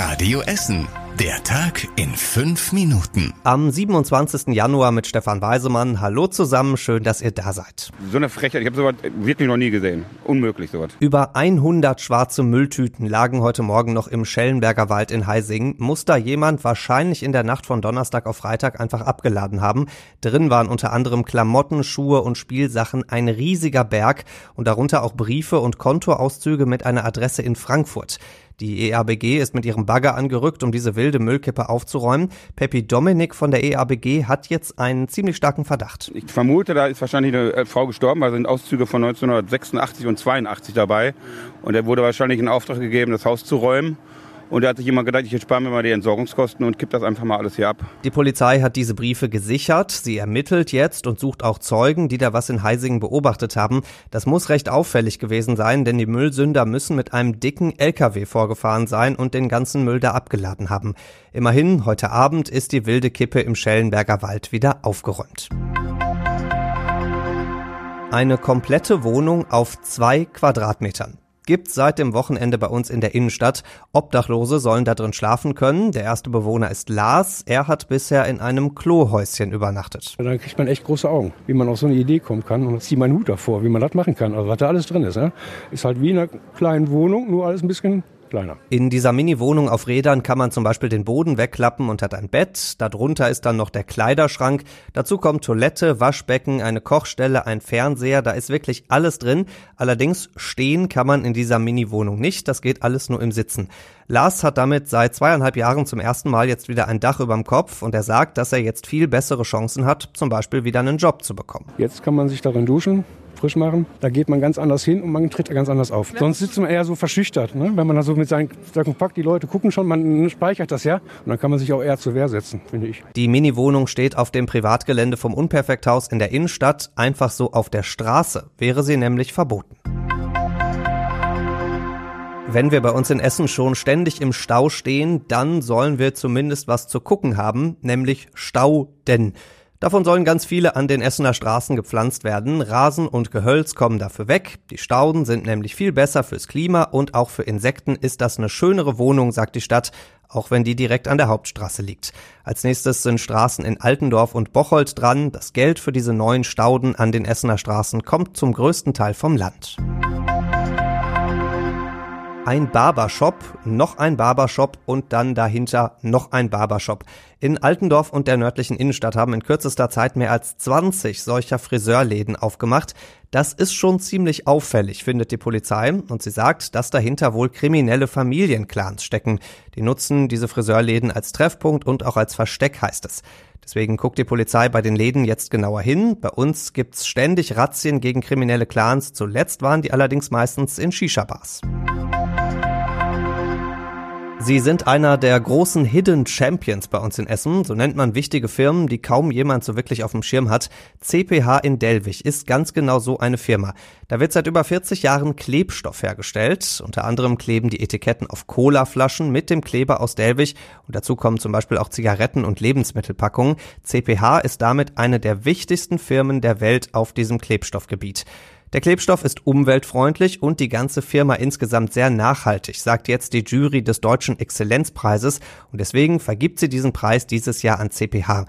Radio Essen. Der Tag in fünf Minuten. Am 27. Januar mit Stefan Weisemann. Hallo zusammen, schön, dass ihr da seid. So eine Frechheit, ich habe sowas wirklich noch nie gesehen. Unmöglich sowas. Über 100 schwarze Mülltüten lagen heute Morgen noch im Schellenberger Wald in Heising. Muss da jemand wahrscheinlich in der Nacht von Donnerstag auf Freitag einfach abgeladen haben. Drin waren unter anderem Klamotten, Schuhe und Spielsachen, ein riesiger Berg und darunter auch Briefe und Kontoauszüge mit einer Adresse in Frankfurt. Die EABG ist mit ihrem Bagger angerückt, um diese wilde Müllkippe aufzuräumen. Peppi Dominik von der EABG hat jetzt einen ziemlich starken Verdacht. Ich vermute, da ist wahrscheinlich eine äh, Frau gestorben, weil sind Auszüge von 1986 und 82 dabei. Und er wurde wahrscheinlich in Auftrag gegeben, das Haus zu räumen. Und da hat sich jemand gedacht, ich spare mir mal die Entsorgungskosten und kipp das einfach mal alles hier ab. Die Polizei hat diese Briefe gesichert. Sie ermittelt jetzt und sucht auch Zeugen, die da was in Heisingen beobachtet haben. Das muss recht auffällig gewesen sein, denn die Müllsünder müssen mit einem dicken LKW vorgefahren sein und den ganzen Müll da abgeladen haben. Immerhin, heute Abend ist die wilde Kippe im Schellenberger Wald wieder aufgeräumt. Eine komplette Wohnung auf zwei Quadratmetern gibt seit dem Wochenende bei uns in der Innenstadt. Obdachlose sollen da drin schlafen können. Der erste Bewohner ist Lars. Er hat bisher in einem Klohäuschen übernachtet. Da kriegt man echt große Augen, wie man auf so eine Idee kommen kann. Und ziehe meinen Hut davor, wie man das machen kann. Also was da alles drin ist. Ne? Ist halt wie in einer kleinen Wohnung, nur alles ein bisschen kleiner. In dieser Mini-Wohnung auf Rädern kann man zum Beispiel den Boden wegklappen und hat ein Bett. Darunter ist dann noch der Kleiderschrank. Dazu kommt Toilette, Waschbecken, eine Kochstelle, ein Fernseher. Da ist wirklich alles drin. Allerdings stehen kann man in dieser Mini-Wohnung nicht. Das geht alles nur im Sitzen. Lars hat damit seit zweieinhalb Jahren zum ersten Mal jetzt wieder ein Dach überm Kopf und er sagt, dass er jetzt viel bessere Chancen hat, zum Beispiel wieder einen Job zu bekommen. Jetzt kann man sich darin duschen, frisch machen. Da geht man ganz anders hin und man tritt ganz anders auf. Sonst sitzt man eher so verschüchtert. Ne? Wenn man da so mit seinen Sachen packt, die Leute gucken schon, man speichert das ja. Und dann kann man sich auch eher zur Wehr setzen, finde ich. Die Mini-Wohnung steht auf dem Privatgelände vom Unperfekthaus in der Innenstadt. Einfach so auf der Straße wäre sie nämlich verboten. Wenn wir bei uns in Essen schon ständig im Stau stehen, dann sollen wir zumindest was zu gucken haben, nämlich Stau, denn Davon sollen ganz viele an den Essener Straßen gepflanzt werden. Rasen und Gehölz kommen dafür weg. Die Stauden sind nämlich viel besser fürs Klima und auch für Insekten ist das eine schönere Wohnung, sagt die Stadt, auch wenn die direkt an der Hauptstraße liegt. Als nächstes sind Straßen in Altendorf und Bocholt dran. Das Geld für diese neuen Stauden an den Essener Straßen kommt zum größten Teil vom Land ein Barbershop, noch ein Barbershop und dann dahinter noch ein Barbershop. In Altendorf und der nördlichen Innenstadt haben in kürzester Zeit mehr als 20 solcher Friseurläden aufgemacht. Das ist schon ziemlich auffällig, findet die Polizei. Und sie sagt, dass dahinter wohl kriminelle Familienclans stecken. Die nutzen diese Friseurläden als Treffpunkt und auch als Versteck, heißt es. Deswegen guckt die Polizei bei den Läden jetzt genauer hin. Bei uns gibt's ständig Razzien gegen kriminelle Clans. Zuletzt waren die allerdings meistens in Shisha-Bars. Sie sind einer der großen Hidden Champions bei uns in Essen. So nennt man wichtige Firmen, die kaum jemand so wirklich auf dem Schirm hat. CPH in Delwig ist ganz genau so eine Firma. Da wird seit über 40 Jahren Klebstoff hergestellt. Unter anderem kleben die Etiketten auf Colaflaschen mit dem Kleber aus Delwig. Und dazu kommen zum Beispiel auch Zigaretten und Lebensmittelpackungen. CPH ist damit eine der wichtigsten Firmen der Welt auf diesem Klebstoffgebiet. Der Klebstoff ist umweltfreundlich und die ganze Firma insgesamt sehr nachhaltig, sagt jetzt die Jury des Deutschen Exzellenzpreises und deswegen vergibt sie diesen Preis dieses Jahr an CPH.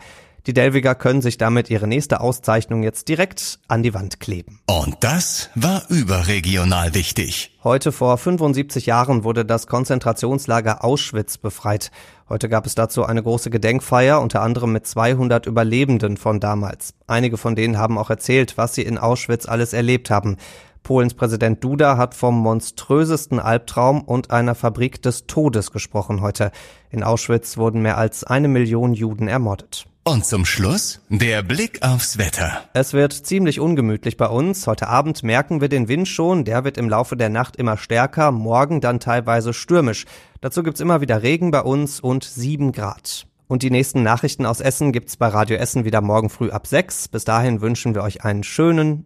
Die Delwiger können sich damit ihre nächste Auszeichnung jetzt direkt an die Wand kleben. Und das war überregional wichtig. Heute vor 75 Jahren wurde das Konzentrationslager Auschwitz befreit. Heute gab es dazu eine große Gedenkfeier, unter anderem mit 200 Überlebenden von damals. Einige von denen haben auch erzählt, was sie in Auschwitz alles erlebt haben. Polens Präsident Duda hat vom monströsesten Albtraum und einer Fabrik des Todes gesprochen heute. In Auschwitz wurden mehr als eine Million Juden ermordet. Und zum Schluss der Blick aufs Wetter. Es wird ziemlich ungemütlich bei uns. Heute Abend merken wir den Wind schon. Der wird im Laufe der Nacht immer stärker, morgen dann teilweise stürmisch. Dazu gibt's immer wieder Regen bei uns und sieben Grad. Und die nächsten Nachrichten aus Essen gibt's bei Radio Essen wieder morgen früh ab sechs. Bis dahin wünschen wir euch einen schönen